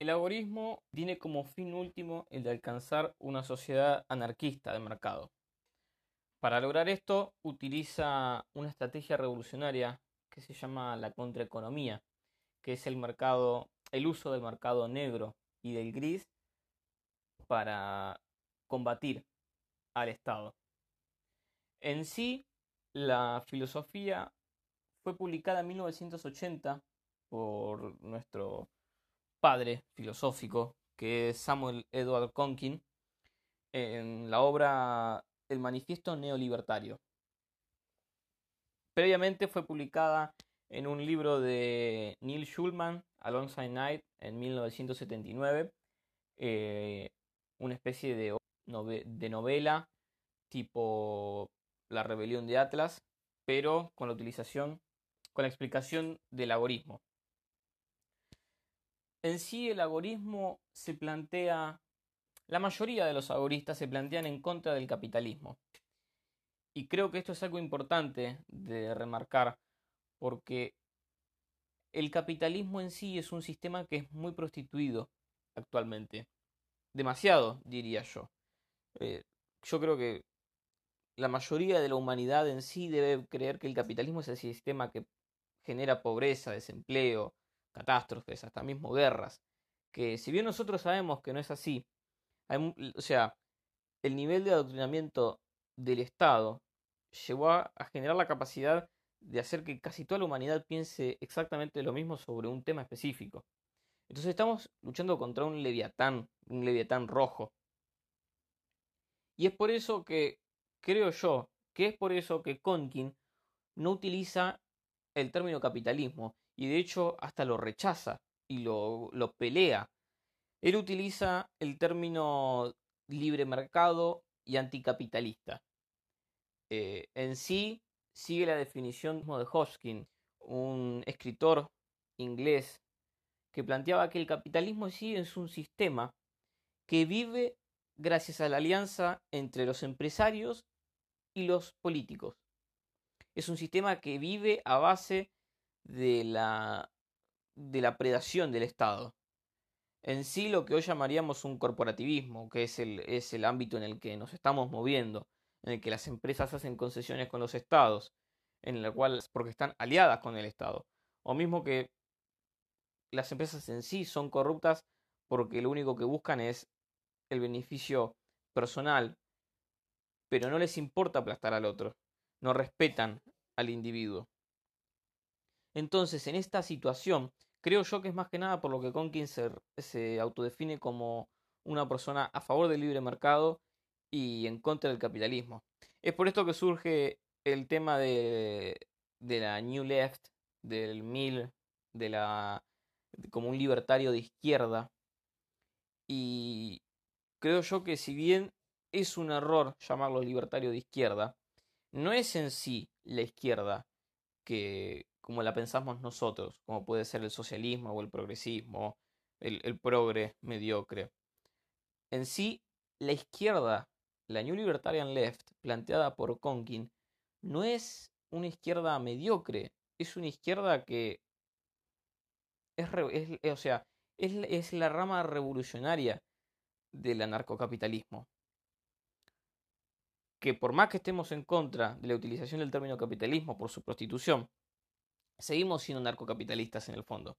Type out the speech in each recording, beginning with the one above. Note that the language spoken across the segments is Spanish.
El agorismo tiene como fin último el de alcanzar una sociedad anarquista de mercado. Para lograr esto utiliza una estrategia revolucionaria que se llama la contraeconomía, que es el mercado, el uso del mercado negro y del gris para combatir al Estado. En sí, la filosofía fue publicada en 1980 por nuestro padre filosófico, que es Samuel Edward Conkin, en la obra El Manifiesto Neolibertario. Previamente fue publicada en un libro de Neil Schulman, Alongside Night, en 1979, eh, una especie de, de novela tipo La rebelión de Atlas, pero con la utilización, con la explicación del algoritmo. En sí el agorismo se plantea, la mayoría de los agoristas se plantean en contra del capitalismo. Y creo que esto es algo importante de remarcar porque el capitalismo en sí es un sistema que es muy prostituido actualmente. Demasiado, diría yo. Eh, yo creo que la mayoría de la humanidad en sí debe creer que el capitalismo es el sistema que genera pobreza, desempleo, catástrofes, hasta mismo guerras, que si bien nosotros sabemos que no es así, o sea, el nivel de adoctrinamiento del Estado llevó a, generar la capacidad de hacer que casi toda la humanidad piense exactamente lo mismo sobre un tema específico. Entonces estamos luchando contra un leviatán, un leviatán rojo. Y es por eso que, creo yo, que es por eso que Conkin no utiliza el término capitalismo, y de hecho hasta lo rechaza y lo, pelea. Él utiliza el término libre mercado y anticapitalista. Eh, en sí sigue la definición de Hoskin, un escritor inglés que planteaba que el capitalismo en sí es un sistema que vive gracias a la alianza entre los empresarios y los políticos. Es un sistema que vive a base de la, de la predación del Estado. En sí lo que hoy llamaríamos un corporativismo, que es el, es el ámbito en el que nos estamos moviendo, en el que las empresas hacen concesiones con los estados, en el cual, porque están aliadas con el Estado, o mismo que las empresas en sí son corruptas porque lo único que buscan es el beneficio personal, pero no les importa aplastar al otro, no respetan al individuo. Entonces, en esta situación, creo yo que es más que nada por lo que Conkin se, autodefine como una persona a favor del libre mercado y en contra del capitalismo. Es por esto que surge el tema de, de la New Left, del Mill, de la como un libertario de izquierda. Y creo yo que si bien es un error llamarlo libertario de izquierda, no es en sí la izquierda que, como la pensamos nosotros, como puede ser el socialismo o el progresismo, el, el progre mediocre. En sí, la izquierda, la New Libertarian Left, planteada por Conkin, no es una izquierda mediocre, es una izquierda que es, o sea, es, es la rama revolucionaria del anarcocapitalismo. Que por más que estemos en contra de la utilización del término capitalismo por su prostitución, seguimos siendo narcocapitalistas en el fondo.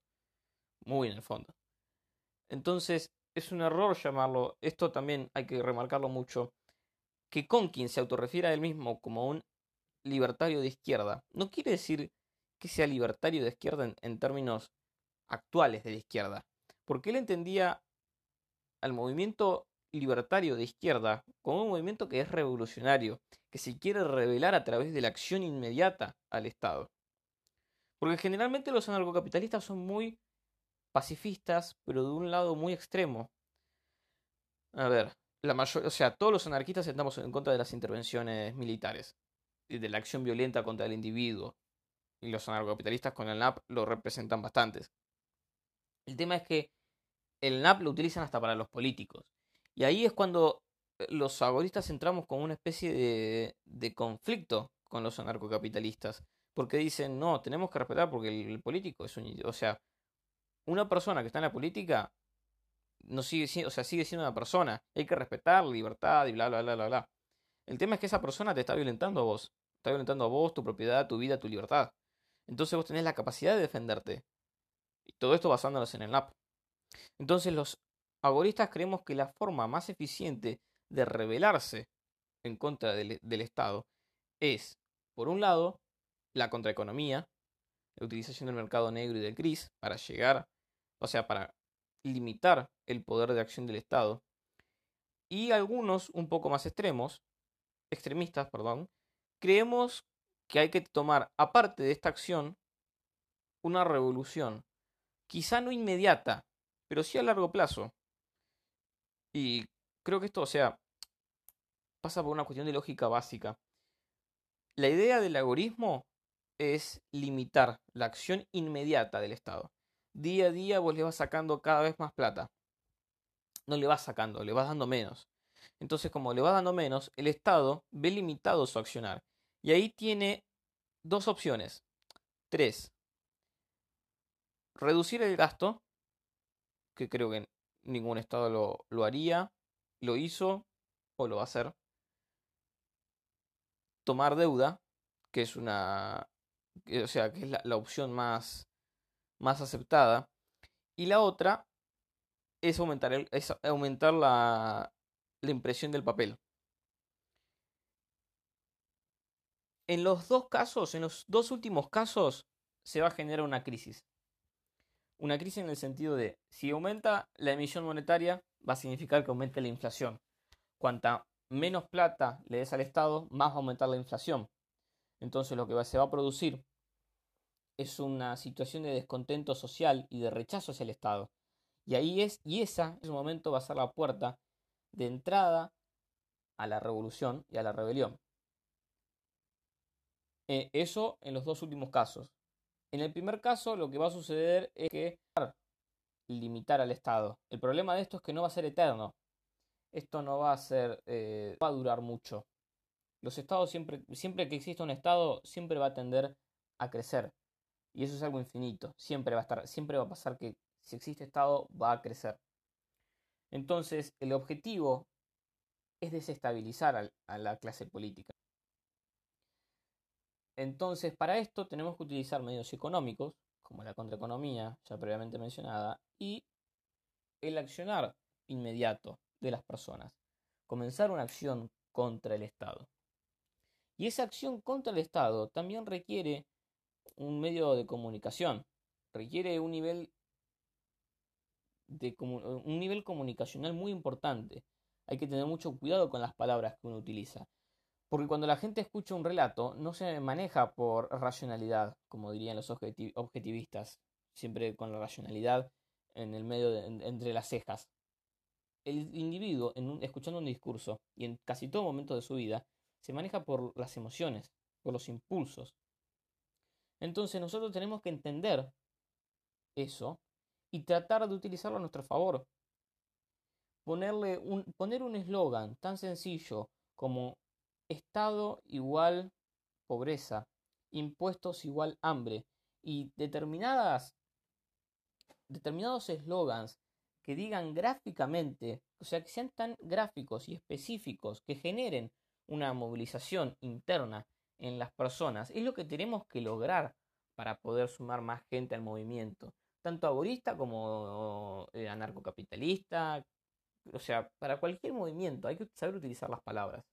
Muy en el fondo. Entonces, es un error llamarlo, esto también hay que remarcarlo mucho, que Conkin se autorrefiere a él mismo como un libertario de izquierda. No quiere decir que sea libertario de izquierda en, en términos actuales de la izquierda, porque él entendía al movimiento libertario de izquierda como un movimiento que es revolucionario, que se quiere revelar a través de la acción inmediata al Estado. Porque generalmente los anarcocapitalistas son muy pacifistas, pero de un lado muy extremo. A ver, la mayor, o sea, todos los anarquistas estamos en contra de las intervenciones militares y de la acción violenta contra el individuo. Y los anarcocapitalistas con el NAP lo representan bastantes. El tema es que el NAP lo utilizan hasta para los políticos. Y ahí es cuando eh, los agoristas entramos con una especie de, de conflicto con los anarcocapitalistas porque dicen, no, tenemos que respetar porque el, político es un... O sea, una persona que está en la política no sigue o sea, sigue siendo una persona. Hay que respetar libertad y bla, bla, bla, bla, bla. El tema es que esa persona te está violentando a vos. Está violentando a vos, tu propiedad, tu vida, tu libertad. Entonces vos tenés la capacidad de defenderte. Y todo esto basándonos en el NAP. Entonces los agoristas creemos que la forma más eficiente de rebelarse en contra del, Estado es, por un lado, la contraeconomía, la utilización del mercado negro y del gris para llegar, o sea, para limitar el poder de acción del Estado. Y algunos un poco más extremos, extremistas, perdón, creemos que hay que tomar, aparte de esta acción, una revolución. Quizá no inmediata, pero sí a largo plazo. Y creo que esto, o sea, pasa por una cuestión de lógica básica. La idea del algoritmo es limitar la acción inmediata del Estado. Día a día vos le vas sacando cada vez más plata. No le vas sacando, le vas dando menos. Entonces, como le vas dando menos, el Estado ve limitado su accionar. Y ahí tiene dos opciones. Tres. Reducir el gasto, que creo que ningún Estado lo, lo haría, lo hizo o lo va a hacer. Tomar deuda, que es una o sea, que es la, opción más, más aceptada. Y la otra es aumentar, el, es aumentar la, la impresión del papel. En los dos casos, en los dos últimos casos, se va a generar una crisis. Una crisis en el sentido de, si aumenta la emisión monetaria, va a significar que aumente la inflación. Cuanta menos plata le des al Estado, más va a aumentar la inflación. Entonces lo que se va a producir es una situación de descontento social y de rechazo hacia el Estado. Y ahí es, y esa en ese momento va a ser la puerta de entrada a la revolución y a la rebelión. Eh, eso en los dos últimos casos. En el primer caso lo que va a suceder es que limitar al Estado. El problema de esto es que no va a ser eterno. Esto no va a ser, eh, va a durar mucho. Los estados siempre, siempre que exista un estado, siempre va a tender a crecer. Y eso es algo infinito. Siempre va a estar, siempre va a pasar que si existe estado, va a crecer. Entonces, el objetivo es desestabilizar a la clase política. Entonces, para esto tenemos que utilizar medios económicos, como la contraeconomía, ya previamente mencionada, y el accionar inmediato de las personas. Comenzar una acción contra el Estado. Y esa acción contra el Estado también requiere un medio de comunicación, requiere un nivel de un nivel comunicacional muy importante. Hay que tener mucho cuidado con las palabras que uno utiliza. Porque cuando la gente escucha un relato, no se maneja por racionalidad, como dirían los objetivistas, siempre con la racionalidad en el medio, entre las cejas. El individuo, en escuchando un discurso y en casi todo momento de su vida, se maneja por las emociones, por los impulsos. Entonces nosotros tenemos que entender eso y tratar de utilizarlo a nuestro favor. Ponerle un, poner un eslogan tan sencillo como Estado igual pobreza, impuestos igual hambre y determinadas determinados eslogans que digan gráficamente, o sea, que sean tan gráficos y específicos que generen una movilización interna en las personas. Es lo que tenemos que lograr para poder sumar más gente al movimiento, tanto agorista como eh, anarcocapitalista, o sea, para cualquier movimiento hay que saber utilizar las palabras.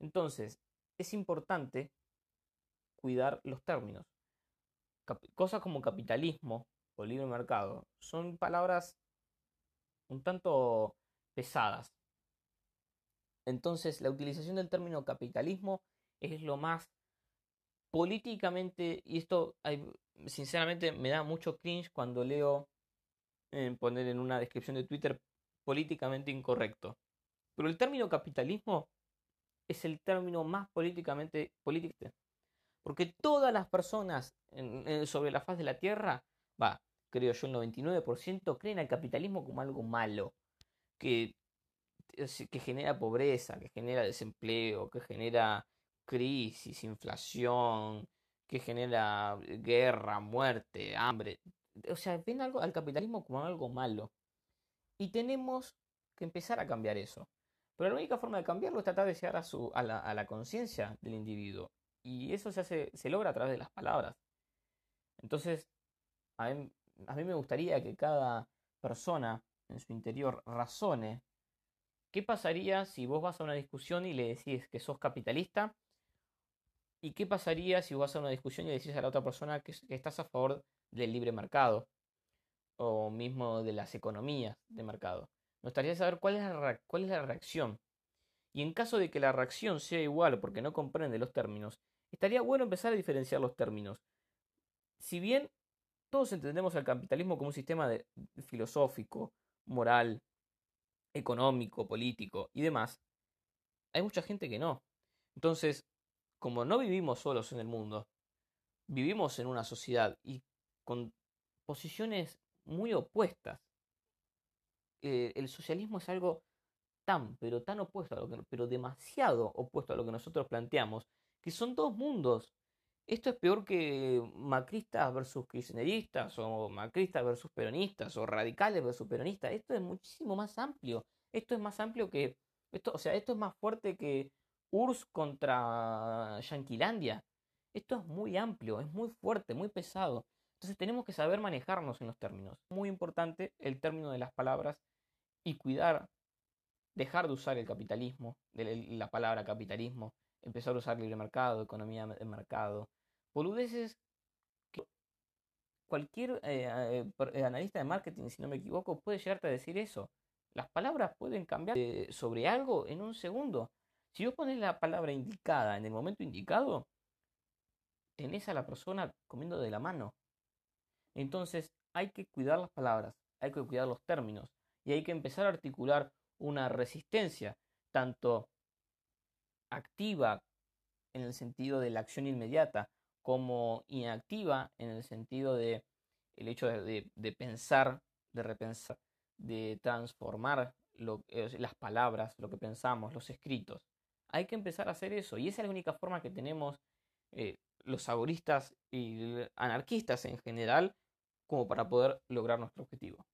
Entonces, es importante cuidar los términos. cosas como capitalismo o libre mercado son palabras un tanto pesadas entonces, la utilización del término capitalismo es lo más políticamente, y esto sinceramente me da mucho cringe cuando leo poner en una descripción de Twitter políticamente incorrecto. Pero el término capitalismo es el término más políticamente político. Porque todas las personas sobre la faz de la Tierra, va, creo yo el 99%, creen al capitalismo como algo malo. Que que genera pobreza, que genera desempleo, que genera crisis, inflación, que genera guerra, muerte, hambre. O sea, ven algo al capitalismo como algo malo. Y tenemos que empezar a cambiar eso. Pero la única forma de cambiarlo es tratar de llegar a, su, a la, conciencia del individuo. Y eso se, hace, se logra a través de las palabras. Entonces, a mí, me gustaría que cada persona en su interior razone qué pasaría si vos vas a una discusión y le decís que sos capitalista y qué pasaría si vos vas a una discusión y le decís a la otra persona que estás a favor del libre mercado o mismo de las economías de mercado. Me gustaría saber cuál es, la, cuál es la reacción. Y en caso de que la reacción sea igual porque no comprende los términos, estaría bueno empezar a diferenciar los términos. Si bien todos entendemos el capitalismo como un sistema de, filosófico, moral, económico, político y demás, hay mucha gente que no. Entonces, como no vivimos solos en el mundo, vivimos en una sociedad y con posiciones muy opuestas. El socialismo es algo tan, pero tan opuesto a lo que, pero demasiado opuesto a lo que nosotros planteamos, que son dos mundos. Esto es peor que macristas versus kirchneristas, o macristas versus peronistas, o radicales versus peronistas. Esto es muchísimo más amplio. Esto es más amplio que. Esto, o sea, esto es más fuerte que URSS contra Yanquilandia. Esto es muy amplio, es muy fuerte, muy pesado. Entonces tenemos que saber manejarnos en los términos. Muy importante el término de las palabras y cuidar, dejar de usar el capitalismo, la palabra capitalismo, empezar a usar libre mercado, economía de mercado, boludeces que cualquier eh, eh, analista de marketing, si no me equivoco, puede llegarte a decir eso. Las palabras pueden cambiar eh, sobre algo en un segundo. Si vos pones la palabra indicada en el momento indicado, tenés a la persona comiendo de la mano. Entonces hay que cuidar las palabras, hay que cuidar los términos y hay que empezar a articular una resistencia, tanto activa en el sentido de la acción inmediata, como inactiva en el sentido de el hecho de, pensar, de repensar, de transformar lo, las palabras, lo que pensamos, los escritos. Hay que empezar a hacer eso y esa es la única forma que tenemos eh, los saboristas y anarquistas en general como para poder lograr nuestro objetivo.